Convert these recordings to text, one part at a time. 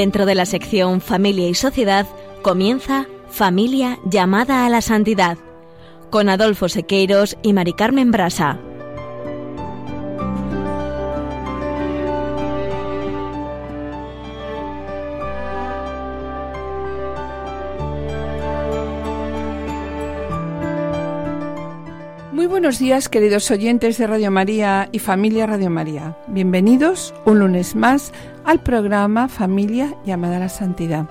Dentro de la sección Familia y Sociedad comienza Familia llamada a la santidad con Adolfo Sequeiros y Mari Carmen Brasa. Buenos días, queridos oyentes de Radio María y familia Radio María. Bienvenidos un lunes más al programa Familia llamada a la Santidad.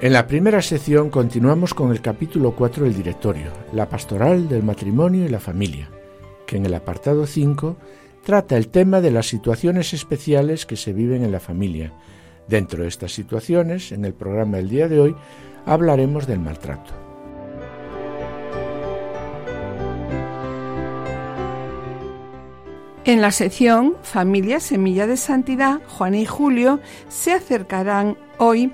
En la primera sección continuamos con el capítulo 4 del directorio, la pastoral del matrimonio y la familia, que en el apartado 5 trata el tema de las situaciones especiales que se viven en la familia. Dentro de estas situaciones, en el programa del día de hoy, hablaremos del maltrato. En la sección Familia Semilla de Santidad, Juana y Julio se acercarán hoy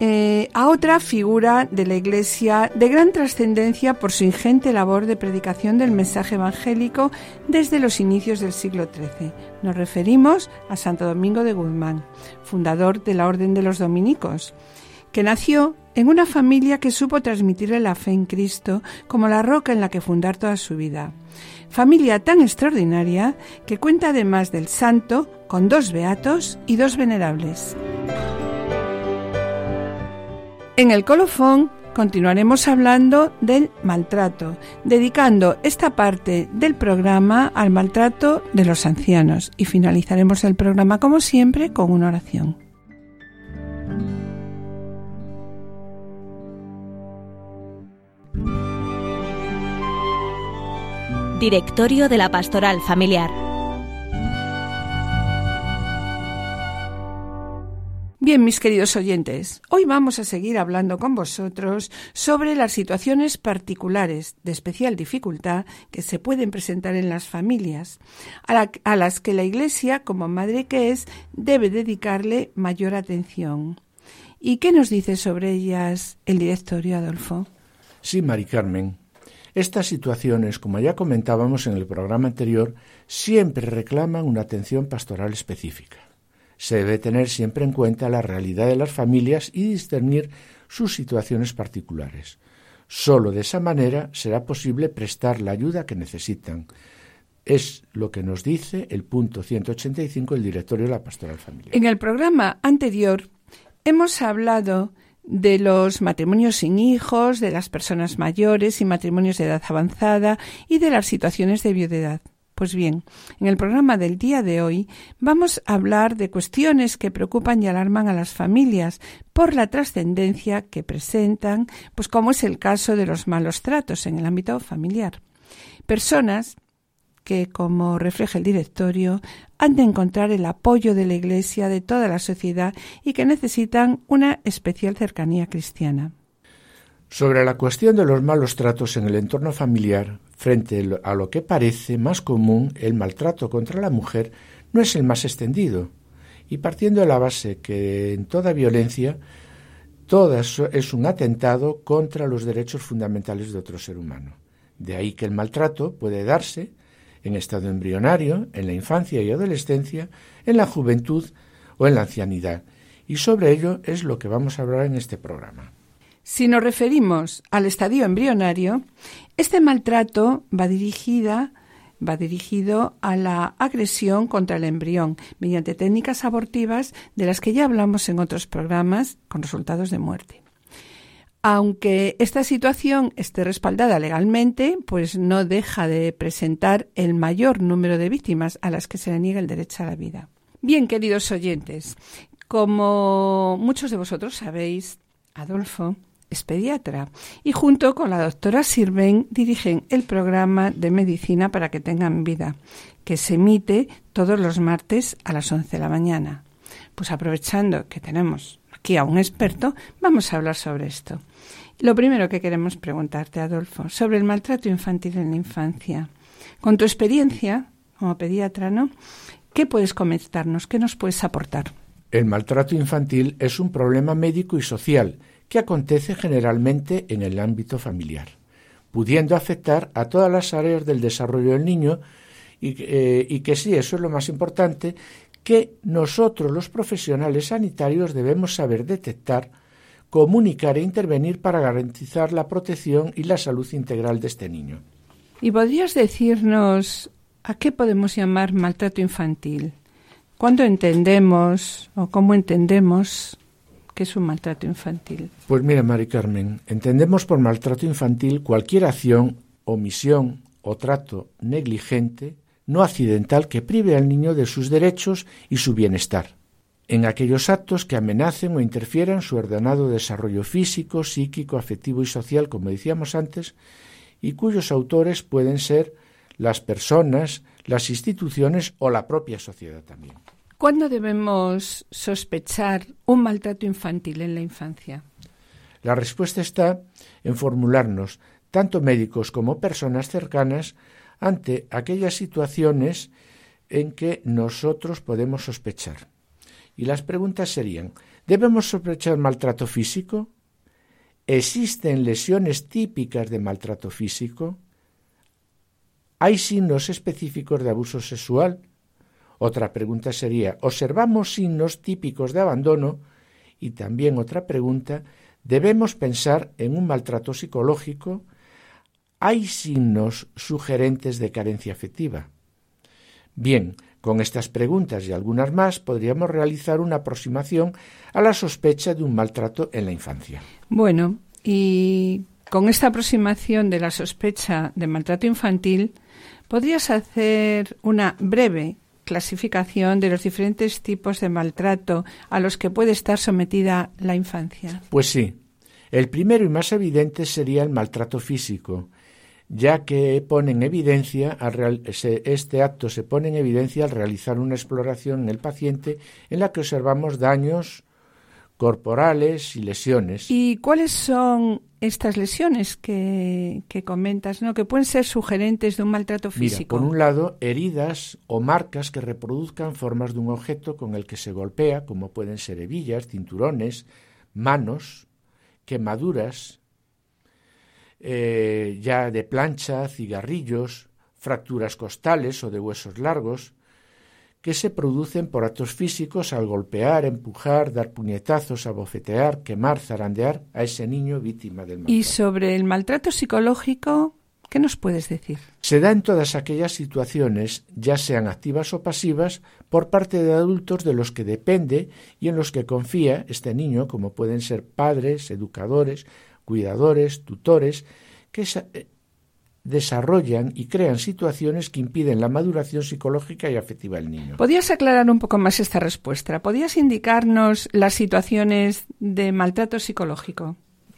eh, a otra figura de la Iglesia de gran trascendencia por su ingente labor de predicación del mensaje evangélico desde los inicios del siglo XIII. Nos referimos a Santo Domingo de Guzmán, fundador de la Orden de los Dominicos, que nació en una familia que supo transmitirle la fe en Cristo como la roca en la que fundar toda su vida. Familia tan extraordinaria que cuenta además del santo con dos beatos y dos venerables. En el colofón continuaremos hablando del maltrato, dedicando esta parte del programa al maltrato de los ancianos y finalizaremos el programa como siempre con una oración. Directorio de la Pastoral Familiar. Bien, mis queridos oyentes, hoy vamos a seguir hablando con vosotros sobre las situaciones particulares de especial dificultad que se pueden presentar en las familias, a, las que la Iglesia, como madre que es, debe dedicarle mayor atención. ¿Y qué nos dice sobre ellas el directorio, Adolfo? Sí, Mari Carmen. Estas situaciones, como ya comentábamos en el programa anterior, siempre reclaman una atención pastoral específica se debe tener siempre en cuenta la realidad de las familias y discernir sus situaciones particulares. Solo de esa manera será posible prestar la ayuda que necesitan. Es lo que nos dice el punto 185 del Directorio de la Pastoral Familiar. En el programa anterior hemos hablado de los matrimonios sin hijos, de las personas mayores y matrimonios de edad avanzada y de las situaciones de viudedad. Pues bien, en el programa del día de hoy vamos a hablar de cuestiones que preocupan y alarman a las familias por la trascendencia que presentan, pues como es el caso de los malos tratos en el ámbito familiar. Personas que, como refleja el directorio, han de encontrar el apoyo de la Iglesia, de toda la sociedad y que necesitan una especial cercanía cristiana. Sobre la cuestión de los malos tratos en el entorno familiar, frente a lo que parece más común, el maltrato contra la mujer no es el más extendido. Y partiendo de la base que en toda violencia, toda es un atentado contra los derechos fundamentales de otro ser humano. De ahí que el maltrato puede darse en estado embrionario, en la infancia y adolescencia, en la juventud o en la ancianidad. Y sobre ello es lo que vamos a hablar en este programa. Si nos referimos al estadio embrionario, este maltrato va dirigida va dirigido a la agresión contra el embrión mediante técnicas abortivas de las que ya hablamos en otros programas con resultados de muerte. Aunque esta situación esté respaldada legalmente, pues no deja de presentar el mayor número de víctimas a las que se le niega el derecho a la vida. Bien, queridos oyentes, como muchos de vosotros sabéis, Adolfo es pediatra y junto con la doctora Sirven dirigen el programa de medicina para que tengan vida, que se emite todos los martes a las 11 de la mañana. Pues aprovechando que tenemos aquí a un experto, vamos a hablar sobre esto. Lo primero que queremos preguntarte, Adolfo, sobre el maltrato infantil en la infancia. Con tu experiencia como pediatra, ¿no? ¿Qué puedes comentarnos? ¿Qué nos puedes aportar? El maltrato infantil es un problema médico y social que acontece generalmente en el ámbito familiar, pudiendo afectar a todas las áreas del desarrollo del niño y, eh, y que sí, eso es lo más importante, que nosotros los profesionales sanitarios debemos saber detectar, comunicar e intervenir para garantizar la protección y la salud integral de este niño. ¿Y podrías decirnos a qué podemos llamar maltrato infantil? ¿Cuándo entendemos o cómo entendemos que es un maltrato infantil? Pues mira, Mari Carmen, entendemos por maltrato infantil cualquier acción, omisión o trato negligente no accidental que prive al niño de sus derechos y su bienestar, en aquellos actos que amenacen o interfieran su ordenado desarrollo físico, psíquico, afectivo y social, como decíamos antes, y cuyos autores pueden ser las personas, las instituciones o la propia sociedad también. ¿Cuándo debemos sospechar un maltrato infantil en la infancia? La respuesta está en formularnos, tanto médicos como personas cercanas, ante aquellas situaciones en que nosotros podemos sospechar. Y las preguntas serían, ¿debemos sospechar maltrato físico? ¿Existen lesiones típicas de maltrato físico? ¿Hay signos específicos de abuso sexual? Otra pregunta sería, ¿observamos signos típicos de abandono? Y también otra pregunta, ¿debemos pensar en un maltrato psicológico? Hay signos sugerentes de carencia afectiva. Bien, con estas preguntas y algunas más podríamos realizar una aproximación a la sospecha de un maltrato en la infancia. Bueno, y con esta aproximación de la sospecha de maltrato infantil, ¿podrías hacer una breve clasificación de los diferentes tipos de maltrato a los que puede estar sometida la infancia? Pues sí. El primero y más evidente sería el maltrato físico, ya que pone en evidencia este acto se pone en evidencia al realizar una exploración en el paciente en la que observamos daños corporales y lesiones. ¿Y cuáles son estas lesiones que, comentas, ¿no? que pueden ser sugerentes de un maltrato físico? por un lado, heridas o marcas que reproduzcan formas de un objeto con el que se golpea, como pueden ser hebillas, cinturones, manos, quemaduras, eh, ya de plancha, cigarrillos, fracturas costales o de huesos largos, que se producen por actos físicos al golpear, empujar, dar puñetazos, abofetear, quemar, zarandear a ese niño víctima del maltrato. Y sobre el maltrato psicológico, ¿qué nos puedes decir? Se da en todas aquellas situaciones, ya sean activas o pasivas, por parte de adultos de los que depende y en los que confía este niño, como pueden ser padres, educadores, cuidadores, tutores, que eh, desarrollan y crean situaciones que impiden la maduración psicológica y afectiva del niño. ¿Podrías aclarar un poco más esta respuesta? ¿Podrías indicarnos las situaciones de maltrato psicológico?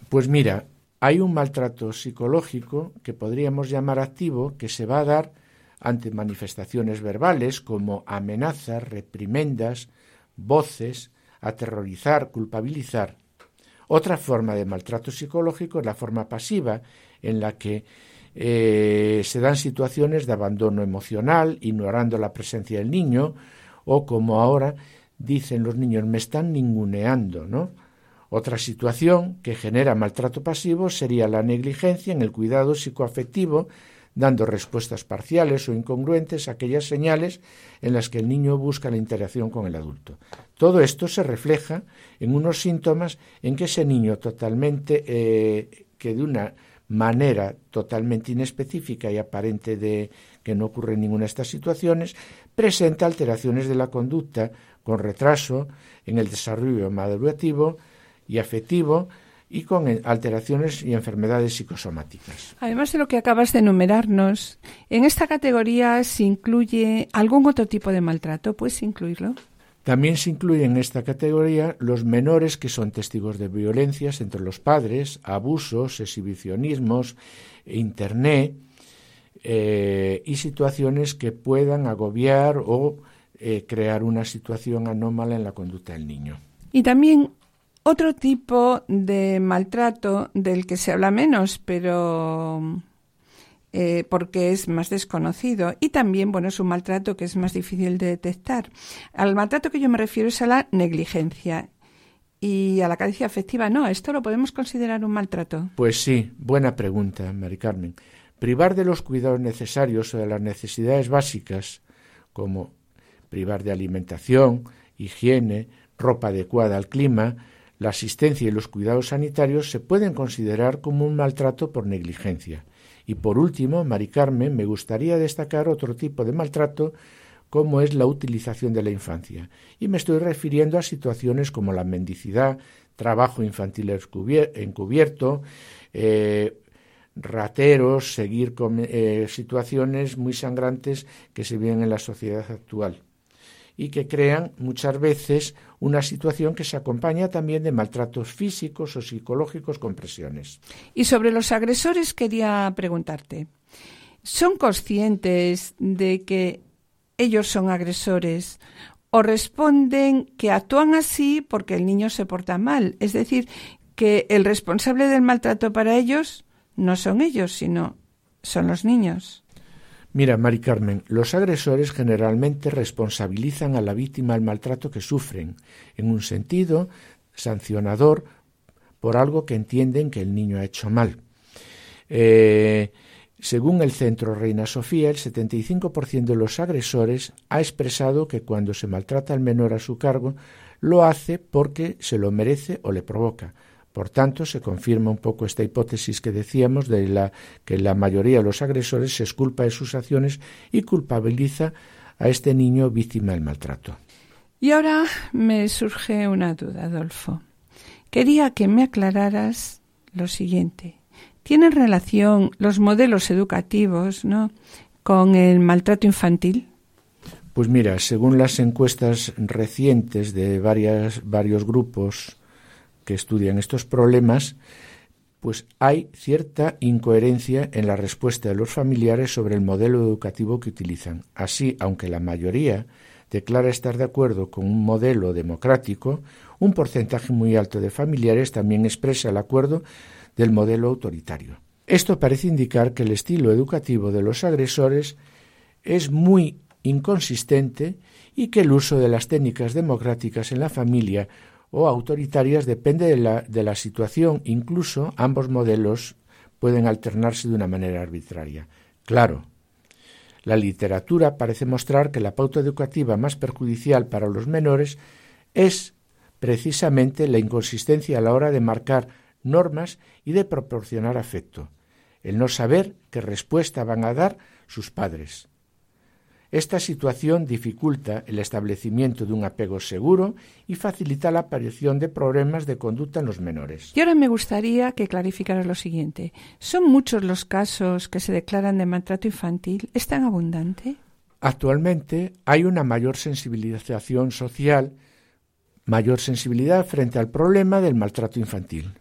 Pues mira, hay un maltrato psicológico que podríamos llamar activo que se va a dar ante manifestaciones verbales como amenazas, reprimendas, voces, aterrorizar, culpabilizar. Otra forma de maltrato psicológico es la forma pasiva, en la que eh, se dan situaciones de abandono emocional, ignorando la presencia del niño, o como ahora dicen los niños, me están ninguneando, ¿no? Otra situación que genera maltrato pasivo sería la negligencia en el cuidado psicoafectivo, dando respuestas parciales o incongruentes a aquellas señales en las que el niño busca la interacción con el adulto. Todo esto se refleja en unos síntomas en que ese niño totalmente, eh, que de una manera totalmente inespecífica y aparente de que no ocurre ninguna de estas situaciones, presenta alteraciones de la conducta con retraso en el desarrollo madurativo y afectivo y con alteraciones y enfermedades psicosomáticas. Además de lo que acabas de enumerarnos, ¿en esta categoría se incluye algún otro tipo de maltrato? ¿Puedes incluirlo? También se incluyen en esta categoría los menores que son testigos de violencias entre los padres, abusos, exhibicionismos, internet eh, y situaciones que puedan agobiar o eh, crear una situación anómala en la conducta del niño. Y también otro tipo de maltrato del que se habla menos, pero eh, porque es más desconocido y también, bueno, es un maltrato que es más difícil de detectar. Al maltrato que yo me refiero es a la negligencia y a la carencia afectiva. No, ¿esto lo podemos considerar un maltrato? Pues sí, buena pregunta, Mari Carmen. privar de los cuidados necesarios o de las necesidades básicas, como privar de alimentación, higiene, ropa adecuada al clima, la asistencia y los cuidados sanitarios se pueden considerar como un maltrato por negligencia. Y por último, Mari Carmen, me gustaría destacar otro tipo de maltrato como es la utilización de la infancia. Y me estoy refiriendo a situaciones como la mendicidad, trabajo infantil encubierto, eh, rateros, seguir con eh, situaciones muy sangrantes que se viven en la sociedad actual y que crean muchas veces una situación que se acompaña también de maltratos físicos o psicológicos con presiones. Y sobre los agresores quería preguntarte, ¿son conscientes de que ellos son agresores o responden que actúan así porque el niño se porta mal? Es decir, que el responsable del maltrato para ellos no son ellos, sino son los niños. Mira, Mari Carmen, los agresores generalmente responsabilizan a la víctima del maltrato que sufren, en un sentido sancionador por algo que entienden que el niño ha hecho mal. Eh, según el Centro Reina Sofía, el 75% de los agresores ha expresado que cuando se maltrata al menor a su cargo, lo hace porque se lo merece o le provoca, por tanto, se confirma un poco esta hipótesis que decíamos de la que la mayoría de los agresores se esculpa de sus acciones y culpabiliza a este niño víctima del maltrato. Y ahora me surge una duda, Adolfo. Quería que me aclararas lo siguiente. ¿Tienen relación los modelos educativos ¿no? con el maltrato infantil? Pues mira, según las encuestas recientes de varias, varios grupos que estudian estos problemas, pues hay cierta incoherencia en la respuesta de los familiares sobre el modelo educativo que utilizan. Así, aunque la mayoría declara estar de acuerdo con un modelo democrático, un porcentaje muy alto de familiares también expresa el acuerdo del modelo autoritario. Esto parece indicar que el estilo educativo de los agresores es muy inconsistente y que el uso de las técnicas democráticas en la familia o autoritarias depende de la, de la situación. Incluso ambos modelos pueden alternarse de una manera arbitraria. Claro, la literatura parece mostrar que la pauta educativa más perjudicial para los menores es precisamente la inconsistencia a la hora de marcar normas y de proporcionar afecto, el no saber qué respuesta van a dar sus padres. Esta situación dificulta el establecimiento de un apego seguro y facilita la aparición de problemas de conducta en los menores. Y ahora me gustaría que clarificaras lo siguiente. ¿Son muchos los casos que se declaran de maltrato infantil? ¿Es tan abundante? Actualmente hay una mayor sensibilización social, mayor sensibilidad frente al problema del maltrato infantil.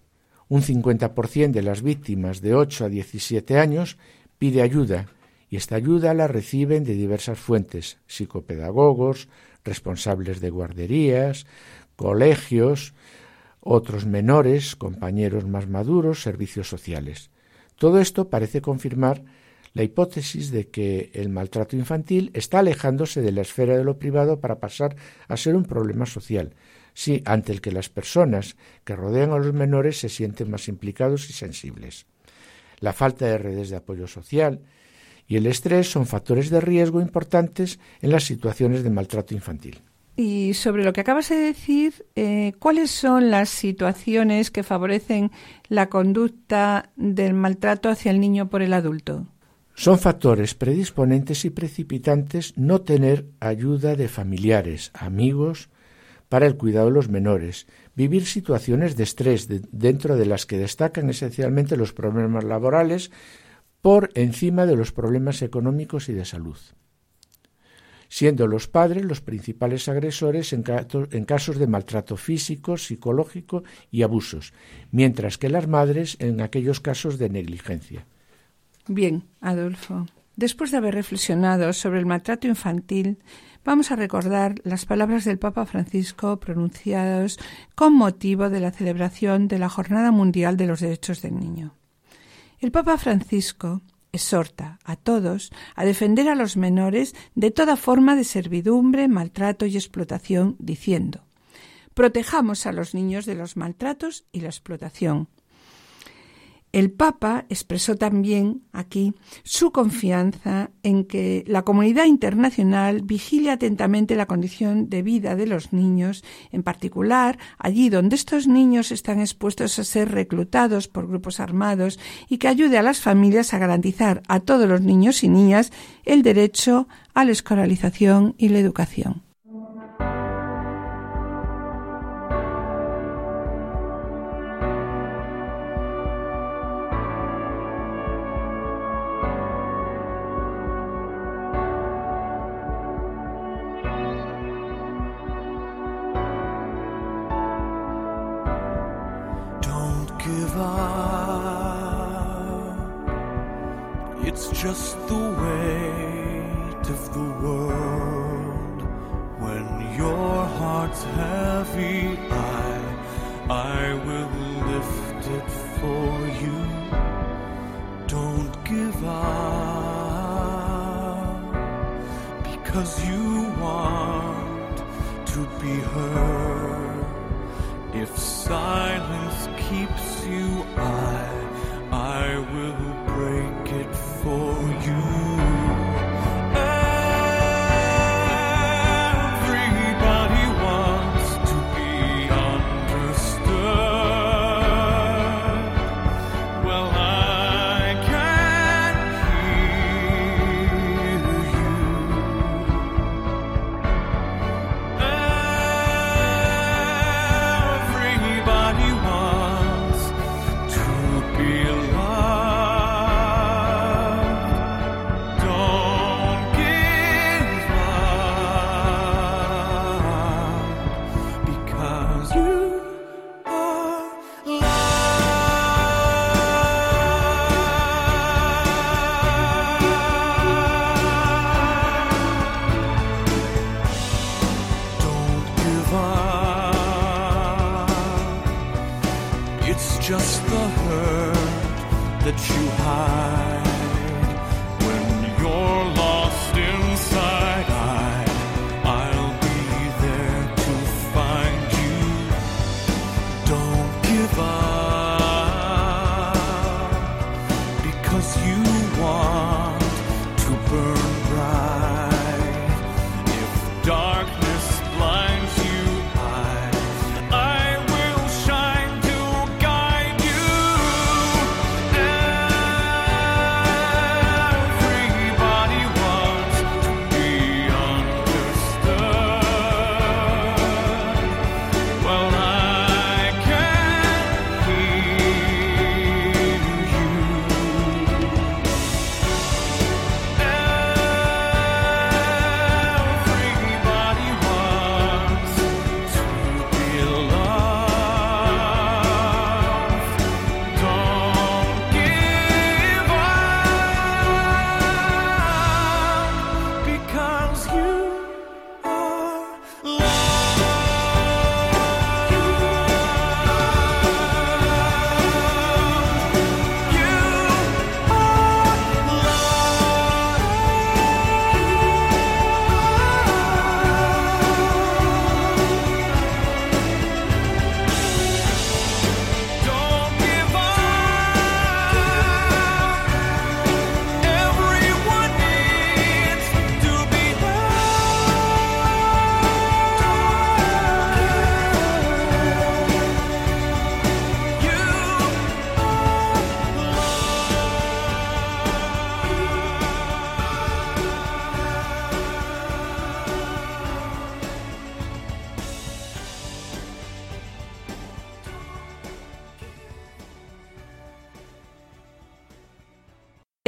Un 50% de las víctimas de 8 a 17 años pide ayuda y esta ayuda la reciben de diversas fuentes, psicopedagogos, responsables de guarderías, colegios, otros menores, compañeros más maduros, servicios sociales. Todo esto parece confirmar la hipótesis de que el maltrato infantil está alejándose de la esfera de lo privado para pasar a ser un problema social, sí, ante el que las personas que rodean a los menores se sienten más implicados y sensibles. La falta de redes de apoyo social, y el estrés son factores de riesgo importantes en las situaciones de maltrato infantil. Y sobre lo que acabas de decir, eh, ¿cuáles son las situaciones que favorecen la conducta del maltrato hacia el niño por el adulto? Son factores predisponentes y precipitantes no tener ayuda de familiares, amigos, para el cuidado de los menores, vivir situaciones de estrés dentro de las que destacan esencialmente los problemas laborales, por encima de los problemas económicos y de salud, siendo los padres los principales agresores en, casos de maltrato físico, psicológico y abusos, mientras que las madres en aquellos casos de negligencia. Bien, Adolfo. Después de haber reflexionado sobre el maltrato infantil, vamos a recordar las palabras del Papa Francisco pronunciadas con motivo de la celebración de la Jornada Mundial de los Derechos del Niño. El Papa Francisco exhorta a todos a defender a los menores de toda forma de servidumbre, maltrato y explotación, diciendo Protejamos a los niños de los maltratos y la explotación. El Papa expresó también aquí su confianza en que la comunidad internacional vigile atentamente la condición de vida de los niños, en particular allí donde estos niños están expuestos a ser reclutados por grupos armados y que ayude a las familias a garantizar a todos los niños y niñas el derecho a la escolarización y la educación.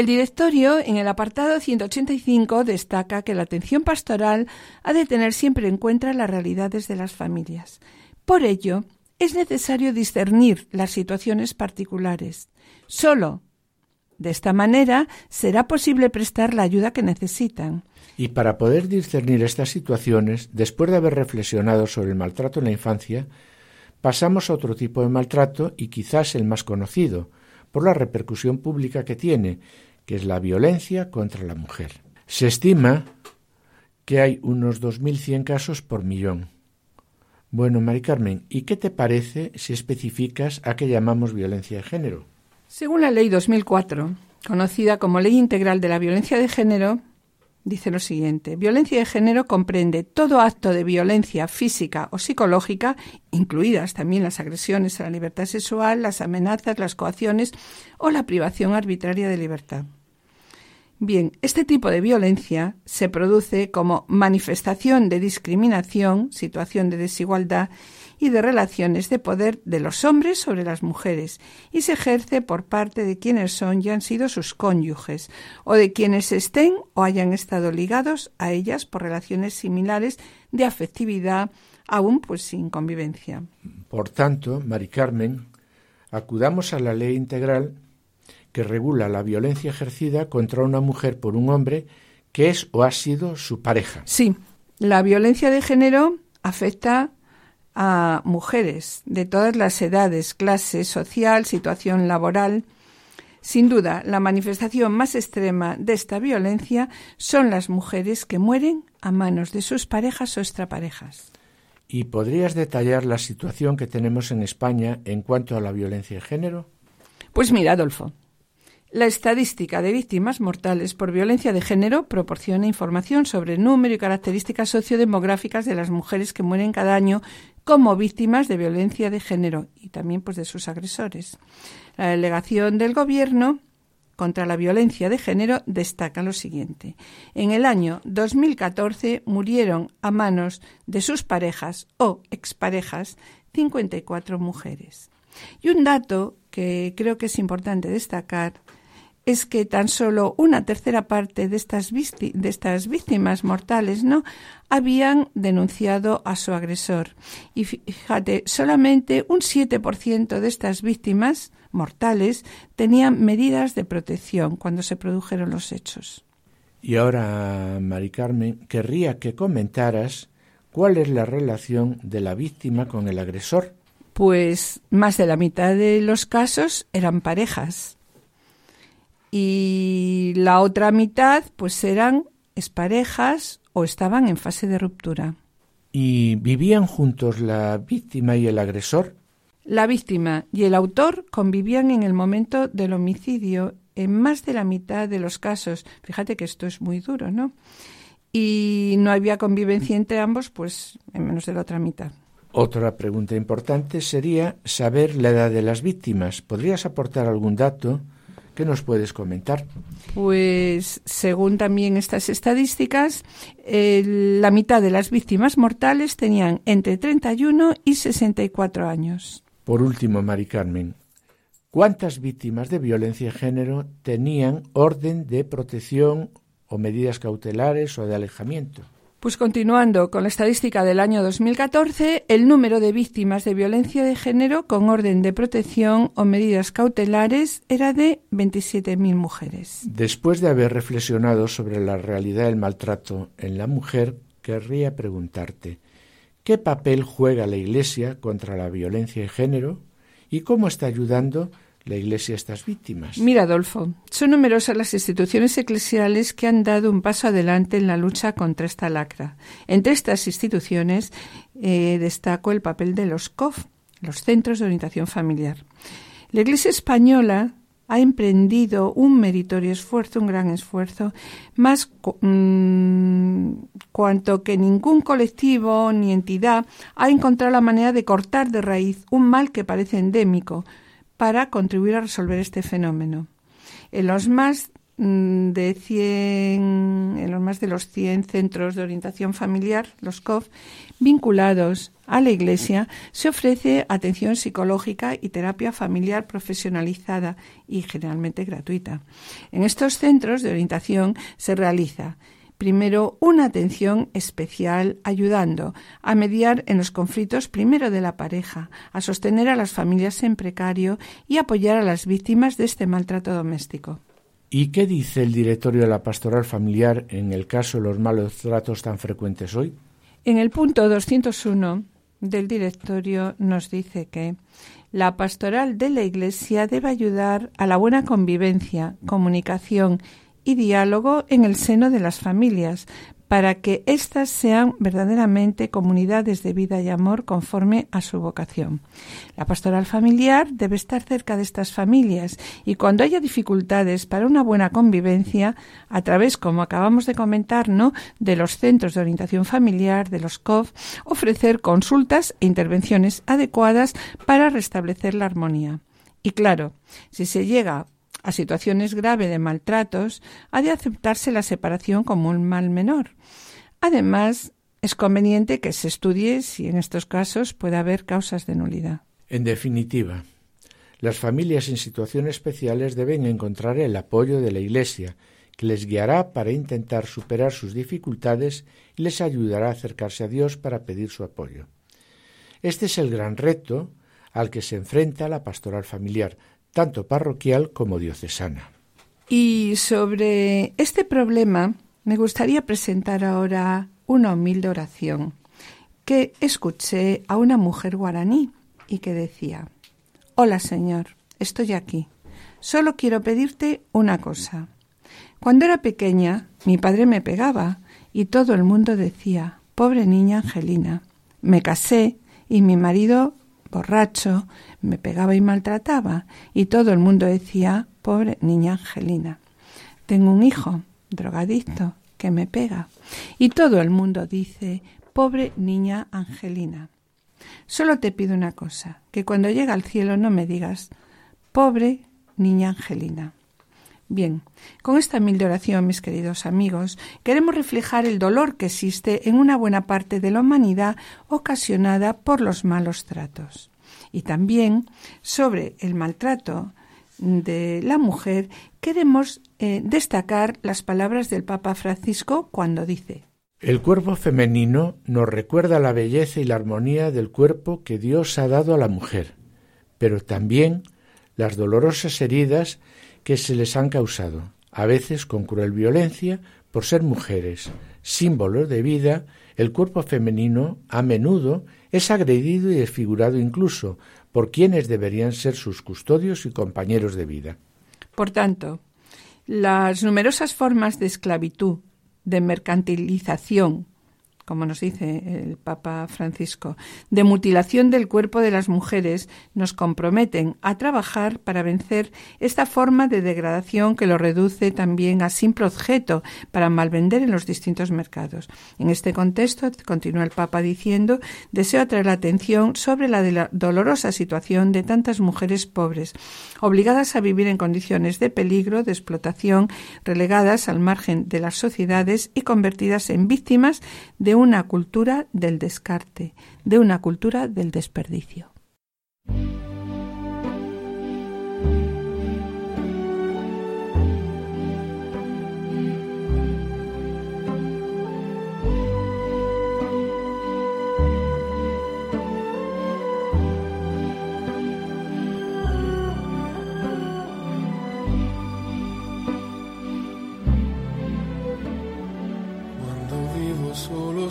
El directorio, en el apartado 185, destaca que la atención pastoral ha de tener siempre en cuenta las realidades de las familias. Por ello, es necesario discernir las situaciones particulares. Solo de esta manera será posible prestar la ayuda que necesitan. Y para poder discernir estas situaciones, después de haber reflexionado sobre el maltrato en la infancia, pasamos a otro tipo de maltrato y quizás el más conocido, por la repercusión pública que tiene que es la violencia contra la mujer. Se estima que hay unos 2.100 casos por millón. Bueno, Mari Carmen, ¿y qué te parece si especificas a qué llamamos violencia de género? Según la Ley 2004, conocida como Ley Integral de la Violencia de Género, dice lo siguiente. Violencia de género comprende todo acto de violencia física o psicológica, incluidas también las agresiones a la libertad sexual, las amenazas, las coacciones o la privación arbitraria de libertad. Bien, este tipo de violencia se produce como manifestación de discriminación, situación de desigualdad y de relaciones de poder de los hombres sobre las mujeres y se ejerce por parte de quienes son y han sido sus cónyuges o de quienes estén o hayan estado ligados a ellas por relaciones similares de afectividad aún pues sin convivencia. Por tanto, Mari Carmen, acudamos a la ley integral que regula la violencia ejercida contra una mujer por un hombre que es o ha sido su pareja. Sí, la violencia de género afecta a mujeres de todas las edades, clase social, situación laboral. Sin duda, la manifestación más extrema de esta violencia son las mujeres que mueren a manos de sus parejas o extraparejas. ¿Y podrías detallar la situación que tenemos en España en cuanto a la violencia de género? Pues mira, Adolfo, la estadística de víctimas mortales por violencia de género proporciona información sobre el número y características sociodemográficas de las mujeres que mueren cada año como víctimas de violencia de género y también pues de sus agresores. La delegación del Gobierno contra la violencia de género destaca lo siguiente. En el año 2014 murieron a manos de sus parejas o exparejas 54 mujeres. Y un dato que creo que es importante destacar es que tan solo una tercera parte de estas, de estas víctimas mortales no habían denunciado a su agresor. Y fíjate, solamente un 7% de estas víctimas mortales tenían medidas de protección cuando se produjeron los hechos. Y ahora, Mari Carmen, querría que comentaras cuál es la relación de la víctima con el agresor. Pues más de la mitad de los casos eran parejas y la otra mitad pues eran exparejas o estaban en fase de ruptura. ¿Y vivían juntos la víctima y el agresor? La víctima y el autor convivían en el momento del homicidio en más de la mitad de los casos. Fíjate que esto es muy duro, ¿no? Y no había convivencia entre ambos, pues en menos de la otra mitad. Otra pregunta importante sería saber la edad de las víctimas. ¿Podrías aportar algún dato ¿Qué nos puedes comentar? Pues según también estas estadísticas, la mitad de las víctimas mortales tenían entre 31 y 64 años. Por último, Mari Carmen, ¿cuántas víctimas de violencia de género tenían orden de protección o medidas cautelares o de alejamiento? Pues continuando con la estadística del año 2014, el número de víctimas de violencia de género con orden de protección o medidas cautelares era de 27.000 mujeres. Después de haber reflexionado sobre la realidad del maltrato en la mujer, querría preguntarte, ¿qué papel juega la Iglesia contra la violencia de género y cómo está ayudando la Iglesia a estas víctimas. Mira, Adolfo, son numerosas las instituciones eclesiales que han dado un paso adelante en la lucha contra esta lacra. Entre estas instituciones eh, destaco el papel de los COF, los Centros de Orientación Familiar. La Iglesia española ha emprendido un meritorio esfuerzo, un gran esfuerzo, más mm, cuanto que ningún colectivo ni entidad ha encontrado la manera de cortar de raíz un mal que parece endémico, para contribuir a resolver este fenómeno. En los más mm, de 100, en los más de los 100 centros de orientación familiar, los COF, vinculados a la Iglesia, se ofrece atención psicológica y terapia familiar profesionalizada y generalmente gratuita. En estos centros de orientación se realiza primero una atención especial ayudando a mediar en los conflictos primero de la pareja, a sostener a las familias en precario y apoyar a las víctimas de este maltrato doméstico. ¿Y qué dice el directorio de la pastoral familiar en el caso de los malos tratos tan frecuentes hoy? En el punto 201 del directorio nos dice que la pastoral de la Iglesia debe ayudar a la buena convivencia, comunicación y diálogo en el seno de las familias para que éstas sean verdaderamente comunidades de vida y amor conforme a su vocación. La pastoral familiar debe estar cerca de estas familias y cuando haya dificultades para una buena convivencia, a través, como acabamos de comentar, ¿no? de los centros de orientación familiar, de los COF, ofrecer consultas e intervenciones adecuadas para restablecer la armonía. Y claro, si se llega a situaciones graves de maltratos, ha de aceptarse la separación como un mal menor. Además, es conveniente que se estudie si en estos casos puede haber causas de nulidad. En definitiva, las familias en situaciones especiales deben encontrar el apoyo de la Iglesia, que les guiará para intentar superar sus dificultades y les ayudará a acercarse a Dios para pedir su apoyo. Este es el gran reto al que se enfrenta la pastoral familiar, tanto parroquial como diocesana. Y sobre este problema me gustaría presentar ahora una humilde oración que escuché a una mujer guaraní y que decía, Hola Señor, estoy aquí. Solo quiero pedirte una cosa. Cuando era pequeña, mi padre me pegaba y todo el mundo decía, pobre niña Angelina. Me casé y mi marido borracho, me pegaba y maltrataba, y todo el mundo decía, pobre niña Angelina. Tengo un hijo, drogadicto, que me pega, y todo el mundo dice, pobre niña Angelina. Solo te pido una cosa, que cuando llegue al cielo no me digas, pobre niña Angelina. Bien, con esta humilde oración, mis queridos amigos, queremos reflejar el dolor que existe en una buena parte de la humanidad ocasionada por los malos tratos. Y también sobre el maltrato de la mujer, queremos eh, destacar las palabras del Papa Francisco cuando dice El cuerpo femenino nos recuerda la belleza y la armonía del cuerpo que Dios ha dado a la mujer, pero también las dolorosas heridas que se les han causado, a veces con cruel violencia, por ser mujeres, símbolos de vida, el cuerpo femenino a menudo es agredido y desfigurado incluso por quienes deberían ser sus custodios y compañeros de vida. Por tanto, las numerosas formas de esclavitud, de mercantilización, como nos dice el Papa Francisco, de mutilación del cuerpo de las mujeres, nos comprometen a trabajar para vencer esta forma de degradación que lo reduce también a simple objeto para malvender en los distintos mercados. En este contexto, continúa el Papa diciendo, deseo atraer la atención sobre la, dolorosa situación de tantas mujeres pobres, obligadas a vivir en condiciones de peligro, de explotación, relegadas al margen de las sociedades y convertidas en víctimas de una cultura del descarte, de una cultura del desperdicio.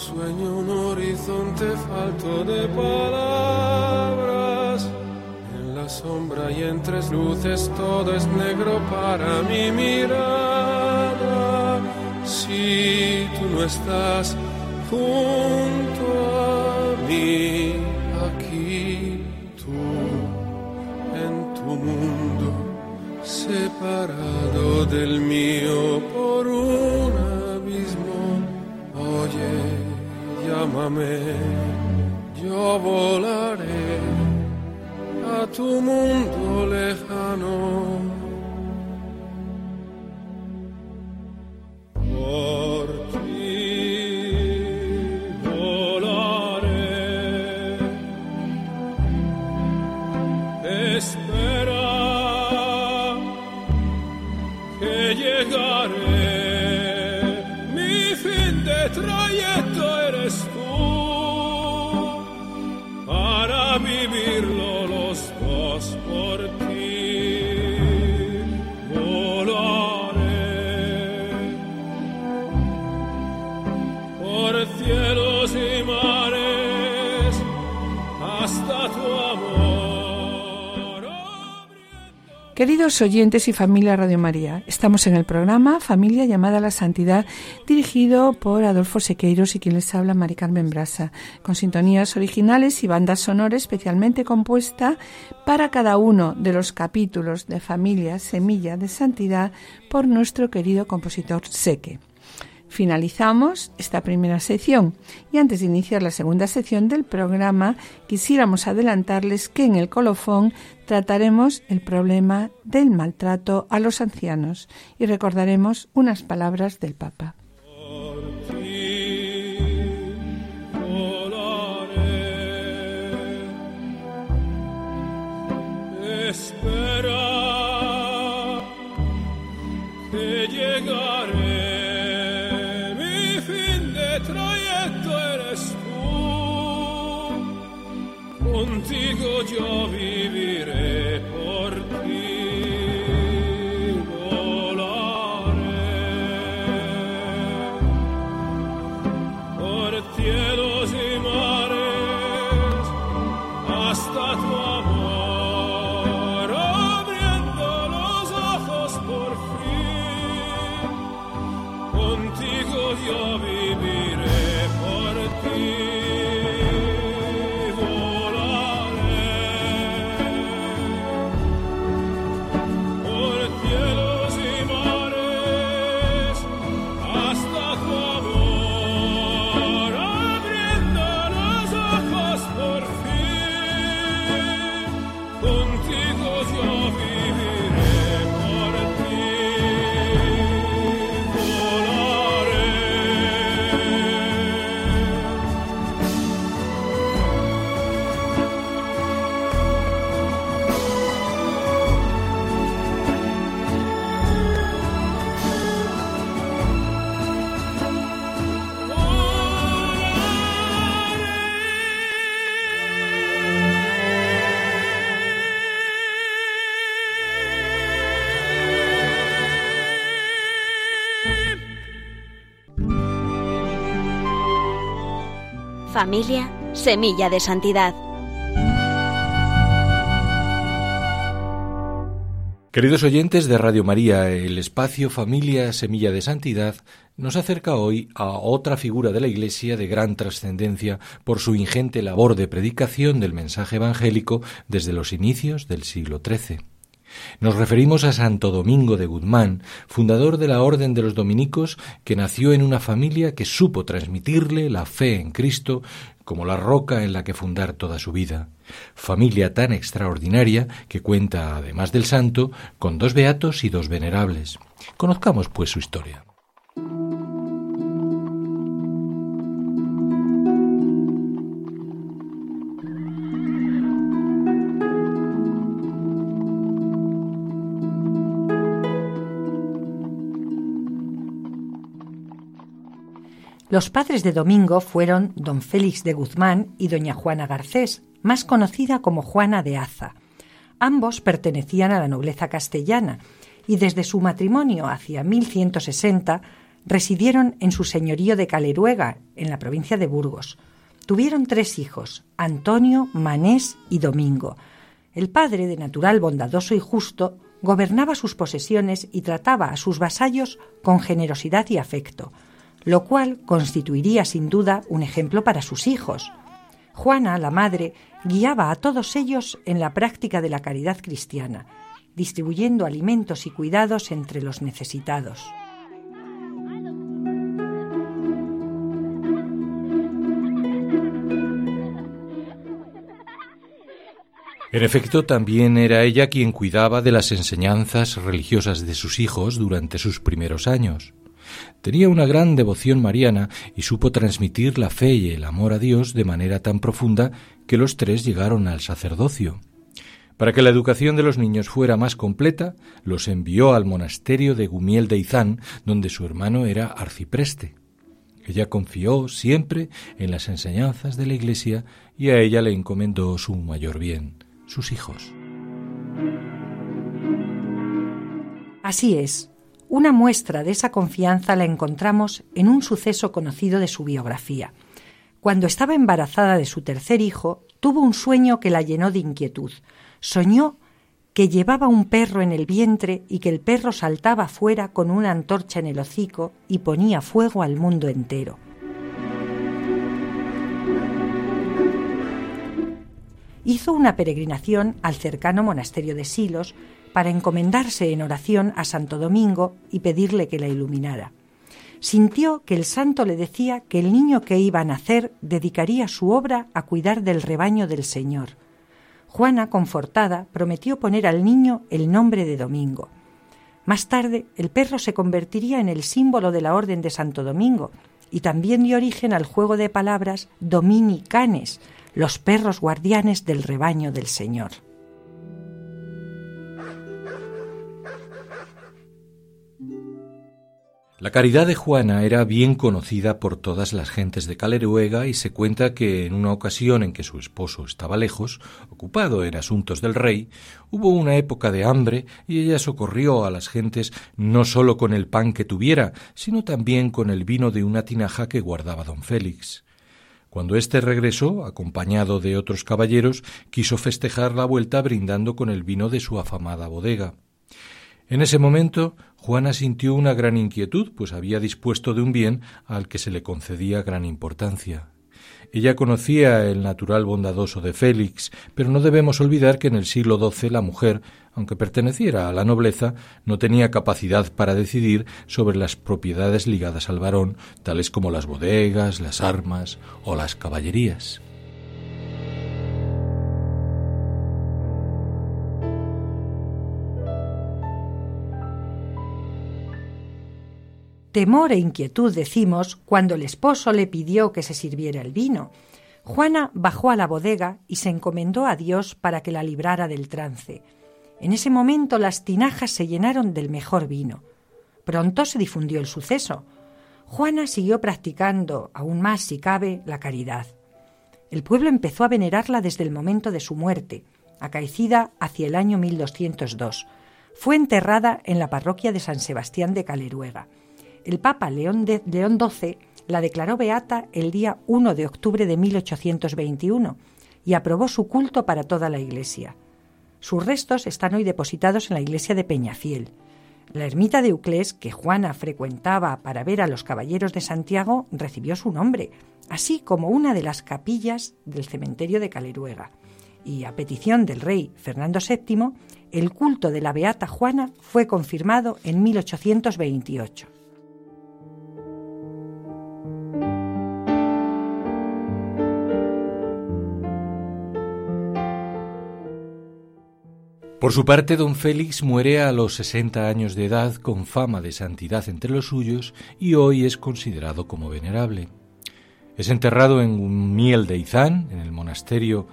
Sueño un horizonte falto de palabras. En la sombra y en tres luces todo es negro para mi mirada. Si tú no estás junto a mí, aquí tú, en tu mundo, separado del mío por un abismo. Oye llámame, yo volaré a tu mundo lejano. Por Queridos oyentes y familia Radio María, estamos en el programa Familia llamada a la Santidad, dirigido por Adolfo Sequeiros y quien les habla Mari Carmen Brasa, con sintonías originales y bandas sonoras especialmente compuesta para cada uno de los capítulos de Familia Semilla de Santidad por nuestro querido compositor Seque. Finalizamos esta primera sección y antes de iniciar la segunda sección del programa quisiéramos adelantarles que en el colofón trataremos el problema del maltrato a los ancianos y recordaremos unas palabras del Papa. Contigo yo viviré por ti. Volaré por hasta tu amor, abriendo los ojos por fin. Contigo yo viviré por ti. Familia, semilla de santidad. Queridos oyentes de Radio María, el espacio Familia Semilla de Santidad nos acerca hoy a otra figura de la Iglesia de gran trascendencia por su ingente labor de predicación del mensaje evangélico desde los inicios del siglo XIII. Nos referimos a Santo Domingo de Guzmán, fundador de la Orden de los Dominicos, que nació en una familia que supo transmitirle la fe en Cristo como la roca en la que fundar toda su vida. Familia tan extraordinaria que cuenta, además del santo, con dos beatos y dos venerables. Conozcamos, pues, su historia. Los padres de Domingo fueron don Félix de Guzmán y doña Juana Garcés, más conocida como Juana de Aza. Ambos pertenecían a la nobleza castellana y desde su matrimonio hacia 1160 residieron en su señorío de Caleruega, en la provincia de Burgos. Tuvieron tres hijos, Antonio, Manés y Domingo. El padre, de natural bondadoso y justo, gobernaba sus posesiones y trataba a sus vasallos con generosidad y afecto lo cual constituiría sin duda un ejemplo para sus hijos. Juana, la madre, guiaba a todos ellos en la práctica de la caridad cristiana, distribuyendo alimentos y cuidados entre los necesitados. En efecto, también era ella quien cuidaba de las enseñanzas religiosas de sus hijos durante sus primeros años. Tenía una gran devoción mariana y supo transmitir la fe y el amor a Dios de manera tan profunda que los tres llegaron al sacerdocio. Para que la educación de los niños fuera más completa, los envió al monasterio de Gumiel de Izán, donde su hermano era arcipreste. Ella confió siempre en las enseñanzas de la Iglesia y a ella le encomendó su mayor bien, sus hijos. Así es, una muestra de esa confianza la encontramos en un suceso conocido de su biografía. Cuando estaba embarazada de su tercer hijo, tuvo un sueño que la llenó de inquietud. Soñó que llevaba un perro en el vientre y que el perro saltaba fuera con una antorcha en el hocico y ponía fuego al mundo entero. Hizo una peregrinación al cercano monasterio de Silos para encomendarse en oración a Santo Domingo y pedirle que la iluminara. Sintió que el santo le decía que el niño que iba a nacer dedicaría su obra a cuidar del rebaño del Señor. Juana, confortada, prometió poner al niño el nombre de Domingo. Más tarde, el perro se convertiría en el símbolo de la Orden de Santo Domingo y también dio origen al juego de palabras dominicanes, los perros guardianes del rebaño del Señor. La caridad de Juana era bien conocida por todas las gentes de Caleruega y se cuenta que en una ocasión en que su esposo estaba lejos, ocupado en asuntos del rey, hubo una época de hambre y ella socorrió a las gentes no sólo con el pan que tuviera, sino también con el vino de una tinaja que guardaba don Félix. Cuando éste regresó, acompañado de otros caballeros, quiso festejar la vuelta brindando con el vino de su afamada bodega. En ese momento Juana sintió una gran inquietud, pues había dispuesto de un bien al que se le concedía gran importancia. Ella conocía el natural bondadoso de Félix, pero no debemos olvidar que en el siglo XII la mujer, aunque perteneciera a la nobleza, no tenía capacidad para decidir sobre las propiedades ligadas al varón, tales como las bodegas, las armas o las caballerías. Temor e inquietud decimos cuando el esposo le pidió que se sirviera el vino. Juana bajó a la bodega y se encomendó a Dios para que la librara del trance. En ese momento las tinajas se llenaron del mejor vino. Pronto se difundió el suceso. Juana siguió practicando, aún más si cabe, la caridad. El pueblo empezó a venerarla desde el momento de su muerte, acaecida hacia el año 1202. Fue enterrada en la parroquia de San Sebastián de Caleruega el Papa León, XII la declaró beata el día 1 de octubre de 1821 y aprobó su culto para toda la Iglesia. Sus restos están hoy depositados en la iglesia de Peñafiel. La ermita de Euclés, que Juana frecuentaba para ver a los caballeros de Santiago, recibió su nombre, así como una de las capillas del cementerio de Caleruega. Y a petición del rey Fernando VII, el culto de la Beata Juana fue confirmado en 1828. Por su parte, don Félix muere a los 60 años de edad con fama de santidad entre los suyos y hoy es considerado como venerable. Es enterrado en miel de Izán, en el monasterio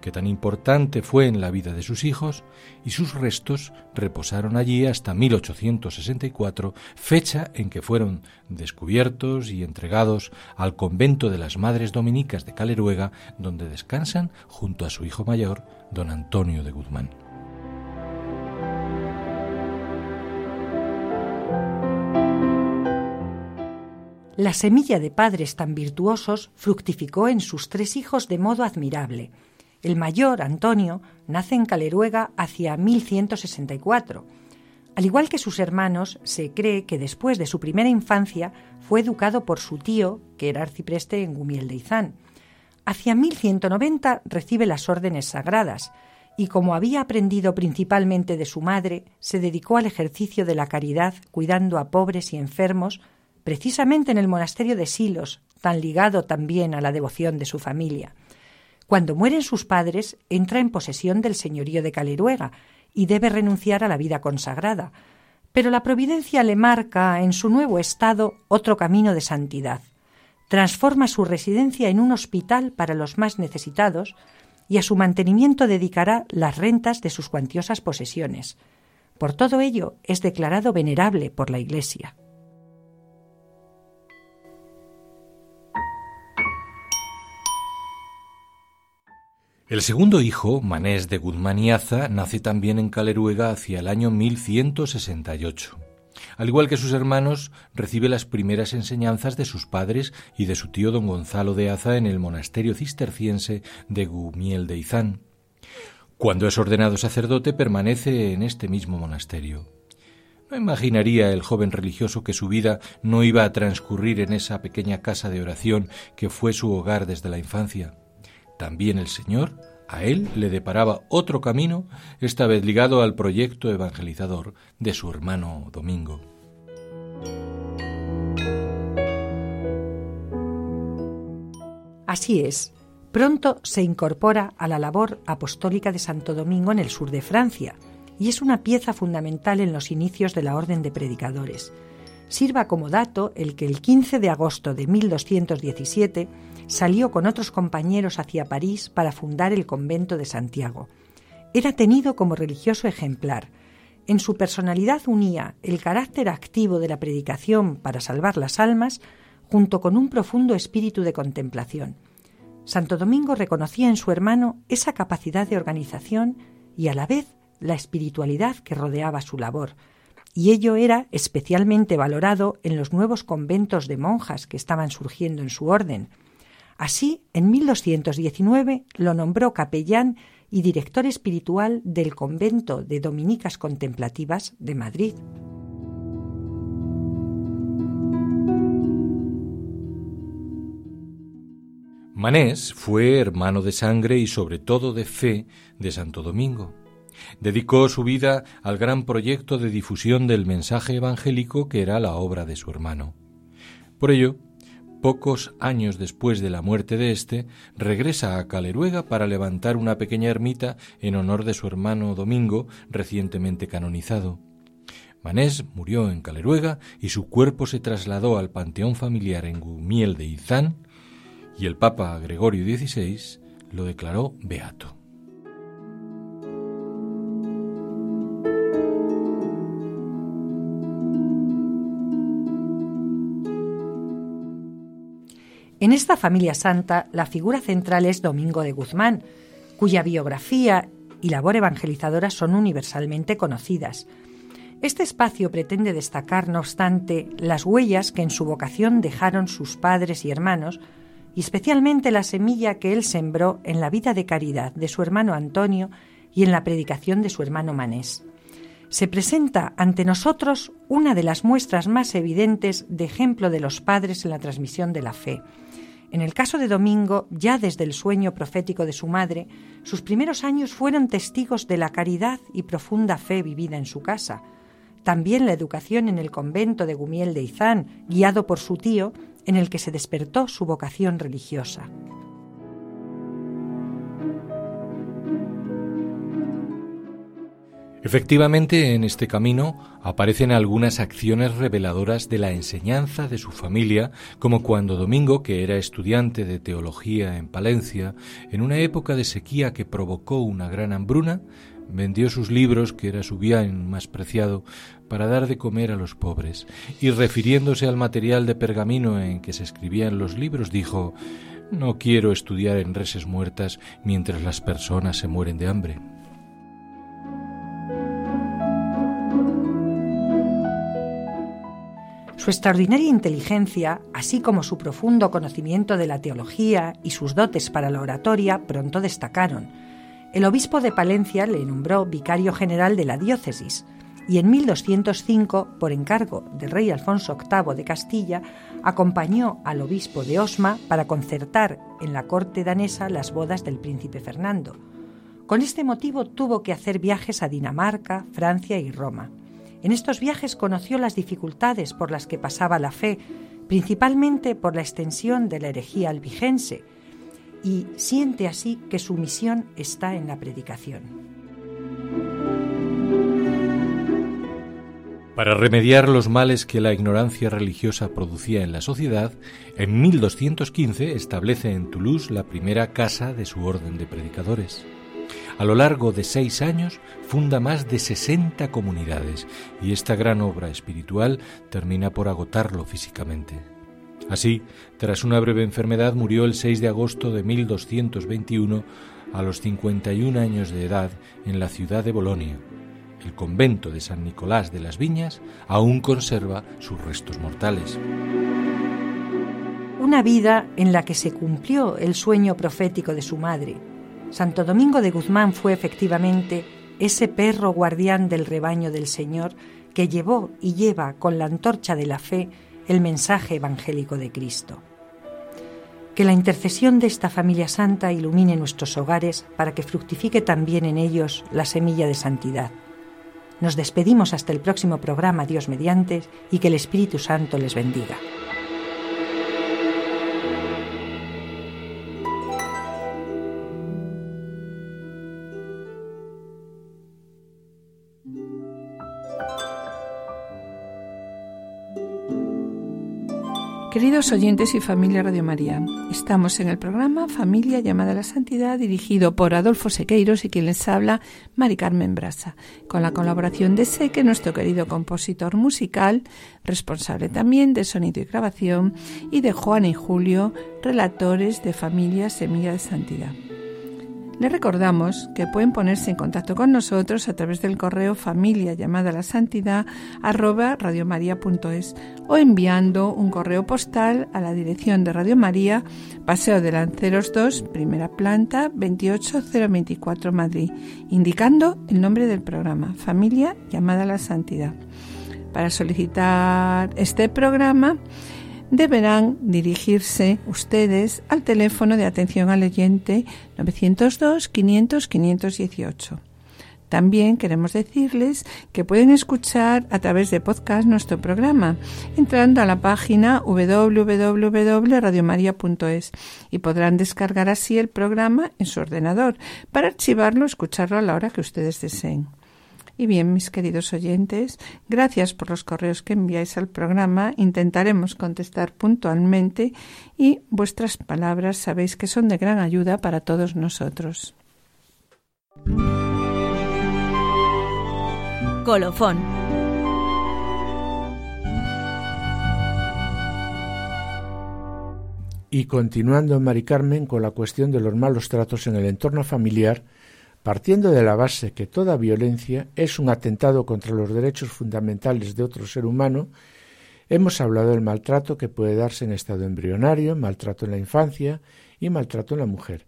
que tan importante fue en la vida de sus hijos, y sus restos reposaron allí hasta 1864, fecha en que fueron descubiertos y entregados al convento de las Madres Dominicas de Caleruega, donde descansan junto a su hijo mayor, don Antonio de Guzmán. La semilla de padres tan virtuosos fructificó en sus tres hijos de modo admirable. El mayor, Antonio, nace en Caleruega hacia 1164. Al igual que sus hermanos, se cree que después de su primera infancia fue educado por su tío, que era arcipreste en Gumiel de Izán. Hacia 1190 recibe las órdenes sagradas y como había aprendido principalmente de su madre, se dedicó al ejercicio de la caridad cuidando a pobres y enfermos precisamente en el monasterio de Silos, tan ligado también a la devoción de su familia. Cuando mueren sus padres, entra en posesión del señorío de Caleruega y debe renunciar a la vida consagrada. Pero la providencia le marca en su nuevo estado otro camino de santidad. Transforma su residencia en un hospital para los más necesitados y a su mantenimiento dedicará las rentas de sus cuantiosas posesiones. Por todo ello es declarado venerable por la Iglesia. El segundo hijo, Manés de Guzmán y Aza, nace también en Caleruega hacia el año 1168. Al igual que sus hermanos, recibe las primeras enseñanzas de sus padres y de su tío don Gonzalo de Aza en el monasterio cisterciense de Gumiel de Izán. Cuando es ordenado sacerdote permanece en este mismo monasterio. No imaginaría el joven religioso que su vida no iba a transcurrir en esa pequeña casa de oración que fue su hogar desde la infancia. También el Señor a él le deparaba otro camino, esta vez ligado al proyecto evangelizador de su hermano Domingo. Así es, pronto se incorpora a la labor apostólica de Santo Domingo en el sur de Francia y es una pieza fundamental en los inicios de la Orden de Predicadores. Sirva como dato el que el 15 de agosto de 1217 salió con otros compañeros hacia París para fundar el convento de Santiago. Era tenido como religioso ejemplar. En su personalidad unía el carácter activo de la predicación para salvar las almas junto con un profundo espíritu de contemplación. Santo Domingo reconocía en su hermano esa capacidad de organización y a la vez la espiritualidad que rodeaba su labor, y ello era especialmente valorado en los nuevos conventos de monjas que estaban surgiendo en su orden. Así, en 1219 lo nombró capellán y director espiritual del convento de Dominicas Contemplativas de Madrid. Manés fue hermano de sangre y sobre todo de fe de Santo Domingo. Dedicó su vida al gran proyecto de difusión del mensaje evangélico que era la obra de su hermano. Por ello, Pocos años después de la muerte de éste, regresa a Caleruega para levantar una pequeña ermita en honor de su hermano Domingo, recientemente canonizado. Manés murió en Caleruega y su cuerpo se trasladó al panteón familiar en Gumiel de Izán y el Papa Gregorio XVI lo declaró beato. En esta familia santa, la figura central es Domingo de Guzmán, cuya biografía y labor evangelizadora son universalmente conocidas. Este espacio pretende destacar, no obstante, las huellas que en su vocación dejaron sus padres y hermanos, y especialmente la semilla que él sembró en la vida de caridad de su hermano Antonio y en la predicación de su hermano Manés. Se presenta ante nosotros una de las muestras más evidentes de ejemplo de los padres en la transmisión de la fe, en el caso de Domingo, ya desde el sueño profético de su madre, sus primeros años fueron testigos de la caridad y profunda fe vivida en su casa. También la educación en el convento de Gumiel de Izán, guiado por su tío, en el que se despertó su vocación religiosa. Efectivamente, en este camino aparecen algunas acciones reveladoras de la enseñanza de su familia, como cuando Domingo, que era estudiante de teología en Palencia, en una época de sequía que provocó una gran hambruna, vendió sus libros, que era su bien más preciado, para dar de comer a los pobres, y refiriéndose al material de pergamino en que se escribían los libros, dijo No quiero estudiar en reses muertas mientras las personas se mueren de hambre. Su extraordinaria inteligencia, así como su profundo conocimiento de la teología y sus dotes para la oratoria, pronto destacaron. El obispo de Palencia le nombró vicario general de la diócesis y en 1205, por encargo del rey Alfonso VIII de Castilla, acompañó al obispo de Osma para concertar en la corte danesa las bodas del príncipe Fernando. Con este motivo tuvo que hacer viajes a Dinamarca, Francia y Roma. En estos viajes conoció las dificultades por las que pasaba la fe, principalmente por la extensión de la herejía albigense, y siente así que su misión está en la predicación. Para remediar los males que la ignorancia religiosa producía en la sociedad, en 1215 establece en Toulouse la primera casa de su orden de predicadores. A lo largo de seis años funda más de 60 comunidades y esta gran obra espiritual termina por agotarlo físicamente. Así, tras una breve enfermedad, murió el 6 de agosto de 1221 a los 51 años de edad en la ciudad de Bolonia. El convento de San Nicolás de las Viñas aún conserva sus restos mortales. Una vida en la que se cumplió el sueño profético de su madre, Santo Domingo de Guzmán fue efectivamente ese perro guardián del rebaño del Señor que llevó y lleva con la antorcha de la fe el mensaje evangélico de Cristo. Que la intercesión de esta familia santa ilumine nuestros hogares para que fructifique también en ellos la semilla de santidad. Nos despedimos hasta el próximo programa, Dios mediante, y que el Espíritu Santo les bendiga. Queridos oyentes y familia Radio María, estamos en el programa Familia llamada a la Santidad dirigido por Adolfo Sequeiros y quien les habla, Mari Carmen Brasa, con la colaboración de Seque, nuestro querido compositor musical, responsable también de sonido y grabación, y de Juana y Julio, relatores de Familia Semilla de Santidad. Les recordamos que pueden ponerse en contacto con nosotros a través del correo familia llamada la santidad arroba radiomaria.es o enviando un correo postal a la dirección de Radio María, Paseo de Lanceros 2, primera planta, 28024 Madrid, indicando el nombre del programa, Familia llamada la santidad. Para solicitar este programa, deberán dirigirse ustedes al teléfono de atención al oyente 902 500 518. También queremos decirles que pueden escuchar a través de podcast nuestro programa entrando a la página www.radiomaria.es y podrán descargar así el programa en su ordenador para archivarlo o escucharlo a la hora que ustedes deseen. Y bien, mis queridos oyentes, gracias por los correos que enviáis al programa. Intentaremos contestar puntualmente y vuestras palabras sabéis que son de gran ayuda para todos nosotros. Colofón. Y continuando, Mari Carmen, con la cuestión de los malos tratos en el entorno familiar, partiendo de la base que toda violencia es un atentado contra los derechos fundamentales de otro ser humano, hemos hablado del maltrato que puede darse en estado embrionario, maltrato en la infancia y maltrato en la mujer.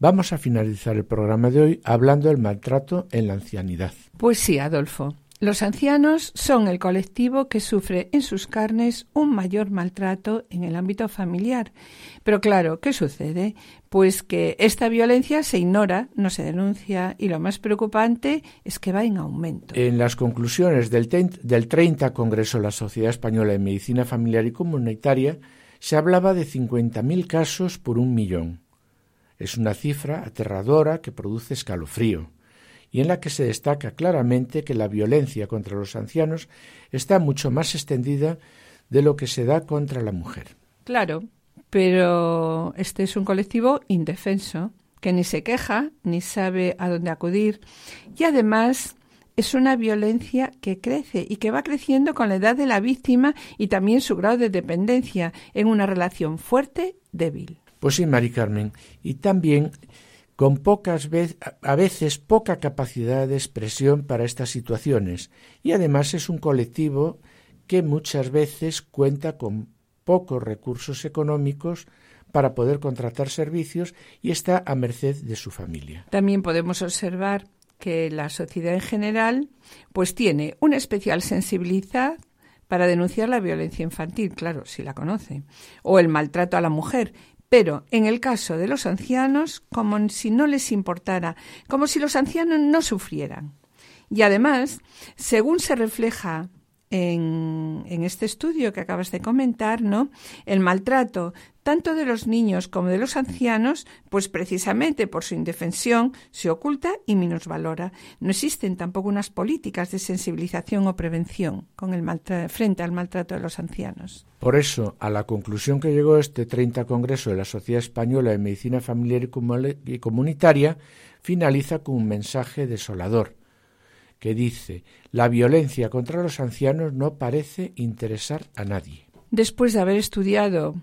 Vamos a finalizar el programa de hoy hablando del maltrato en la ancianidad. Pues sí, Adolfo. Los ancianos son el colectivo que sufre en sus carnes un mayor maltrato en el ámbito familiar. Pero claro, ¿qué sucede? Pues que esta violencia se ignora, no se denuncia y lo más preocupante es que va en aumento. En las conclusiones del, del 30 Congreso de la Sociedad Española de Medicina Familiar y Comunitaria se hablaba de 50.000 casos por un millón. Es una cifra aterradora que produce escalofrío y en la que se destaca claramente que la violencia contra los ancianos está mucho más extendida de lo que se da contra la mujer. Claro, pero este es un colectivo indefenso, que ni se queja, ni sabe a dónde acudir, y además es una violencia que crece y que va creciendo con la edad de la víctima y también su grado de dependencia en una relación fuerte, débil. Pues sí, Mari Carmen, y también con pocas a veces poca capacidad de expresión para estas situaciones y además es un colectivo que muchas veces cuenta con pocos recursos económicos para poder contratar servicios y está a merced de su familia. También podemos observar que la sociedad en general pues tiene una especial sensibilidad para denunciar la violencia infantil, claro, si la conoce, o el maltrato a la mujer, pero en el caso de los ancianos, como si no les importara, como si los ancianos no sufrieran. Y además, según se refleja en, este estudio que acabas de comentar, ¿no? El maltrato tanto de los niños como de los ancianos, pues precisamente por su indefensión se oculta y minusvalora. No existen tampoco unas políticas de sensibilización o prevención con el frente al maltrato de los ancianos. Por eso, a la conclusión que llegó este 30 Congreso de la Sociedad Española de Medicina Familiar y Comunitaria, finaliza con un mensaje desolador que dice la violencia contra los ancianos no parece interesar a nadie. Después de haber estudiado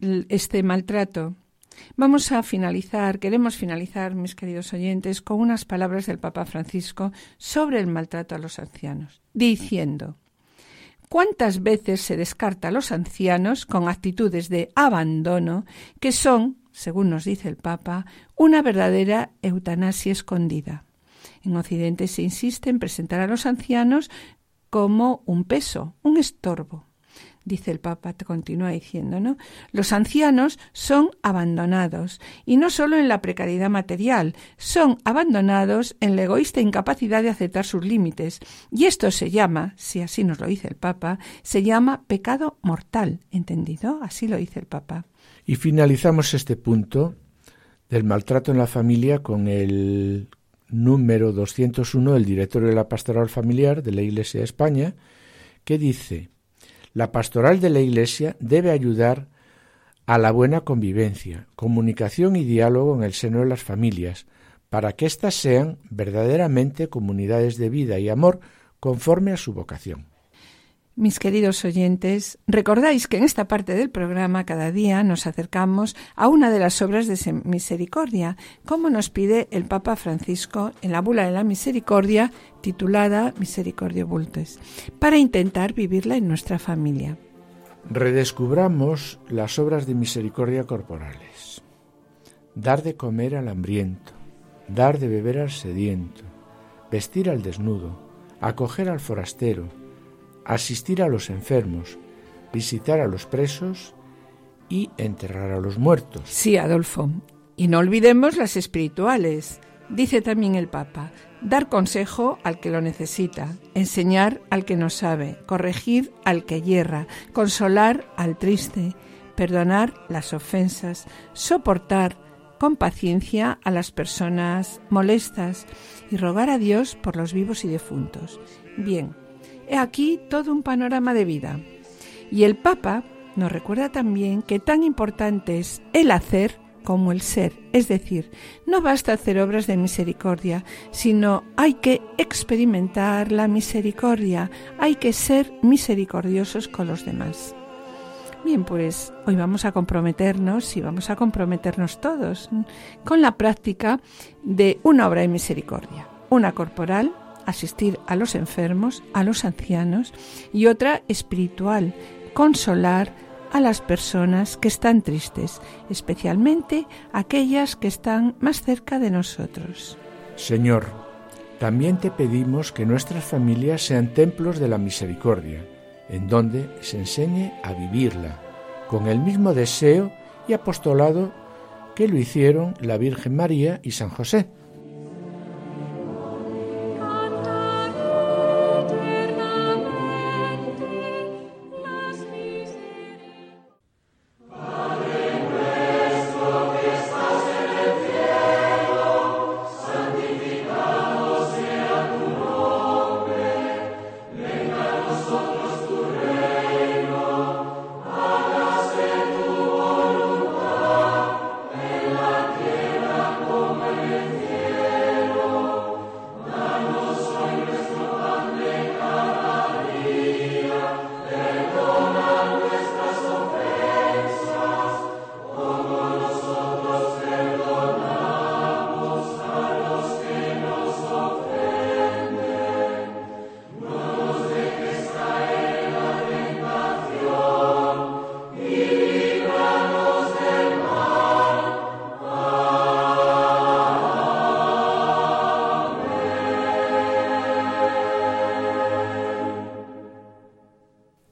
este maltrato, vamos a finalizar, queremos finalizar, mis queridos oyentes, con unas palabras del Papa Francisco sobre el maltrato a los ancianos, diciendo ¿Cuántas veces se descarta a los ancianos con actitudes de abandono que son según nos dice el Papa, una verdadera eutanasia escondida. En Occidente se insiste en presentar a los ancianos como un peso, un estorbo. Dice el Papa, continúa diciendo, ¿no? Los ancianos son abandonados, y no solo en la precariedad material, son abandonados en la egoísta incapacidad de aceptar sus límites. Y esto se llama, si así nos lo dice el Papa, se llama pecado mortal, ¿entendido? Así lo dice el Papa. Y finalizamos este punto del maltrato en la familia con el número 201 del directorio de la pastoral familiar de la Iglesia de España, que dice, la pastoral de la Iglesia debe ayudar a la buena convivencia, comunicación y diálogo en el seno de las familias, para que éstas sean verdaderamente comunidades de vida y amor conforme a su vocación. Mis queridos oyentes, recordáis que en esta parte del programa cada día nos acercamos a una de las obras de misericordia, como nos pide el Papa Francisco en la bula de la misericordia titulada Misericordia Bultes, para intentar vivirla en nuestra familia. Redescubramos las obras de misericordia corporales. Dar de comer al hambriento, dar de beber al sediento, vestir al desnudo, acoger al forastero, asistir a los enfermos, visitar a los presos y enterrar a los muertos. Sí, Adolfo. Y no olvidemos las espirituales. Dice también el Papa, dar consejo al que lo necesita, enseñar al que no sabe, corregir al que hierra, consolar al triste, perdonar las ofensas, soportar con paciencia a las personas molestas y rogar a Dios por los vivos y defuntos. Bien, aquí todo un panorama de vida. Y el Papa nos recuerda también que tan importante es el hacer como el ser. Es decir, no basta hacer obras de misericordia, sino hay que experimentar la misericordia, hay que ser misericordiosos con los demás. Bien, pues hoy vamos a comprometernos y vamos a comprometernos todos con la práctica de una obra de misericordia, una corporal, asistir a los enfermos, a los ancianos, y otra espiritual, consolar a las personas que están tristes, especialmente aquellas que están más cerca de nosotros. Señor, también te pedimos que nuestras familias sean templos de la misericordia, en donde se enseñe a vivirla, con el mismo deseo y apostolado que lo hicieron la Virgen María y San José.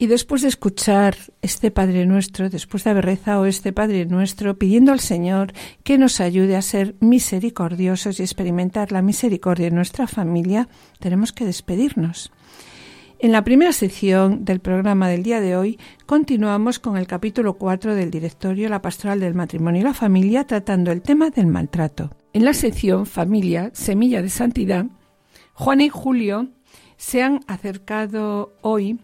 Y después de escuchar este Padre Nuestro, después de haber rezado este Padre Nuestro, pidiendo al Señor que nos ayude a ser misericordiosos y experimentar la misericordia en nuestra familia, tenemos que despedirnos. En la primera sección del programa del día de hoy continuamos con el capítulo 4 del directorio La Pastoral del Matrimonio y la Familia tratando el tema del maltrato. En la sección Familia, Semilla de Santidad, Juana y Julio se han acercado hoy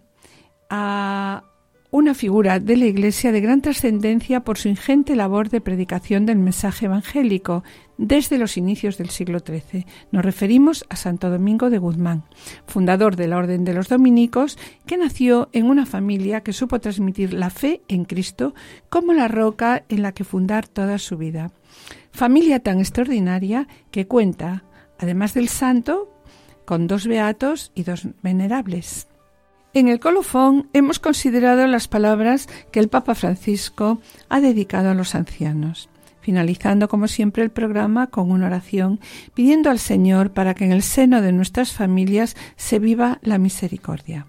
a una figura de la Iglesia de gran trascendencia por su ingente labor de predicación del mensaje evangélico desde los inicios del siglo XIII. Nos referimos a Santo Domingo de Guzmán, fundador de la Orden de los Dominicos, que nació en una familia que supo transmitir la fe en Cristo como la roca en la que fundar toda su vida. Familia tan extraordinaria que cuenta, además del santo, con dos beatos y dos venerables. En el colofón hemos considerado las palabras que el Papa Francisco ha dedicado a los ancianos. finalizando como siempre el programa con una oración pidiendo al Señor para que en el seno de nuestras familias se viva la misericordia.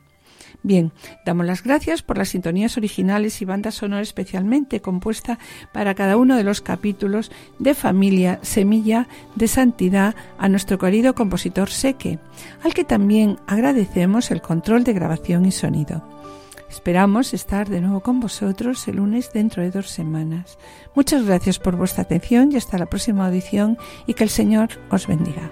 Bien, damos las gracias por las sintonías originales y banda sonora especialmente compuesta para cada uno de los capítulos de Familia Semilla de Santidad a nuestro querido compositor Seque, al que también agradecemos el control de grabación y sonido. Esperamos estar de nuevo con vosotros el lunes dentro de dos semanas. Muchas gracias por vuestra atención y hasta la próxima audición y que el Señor os bendiga.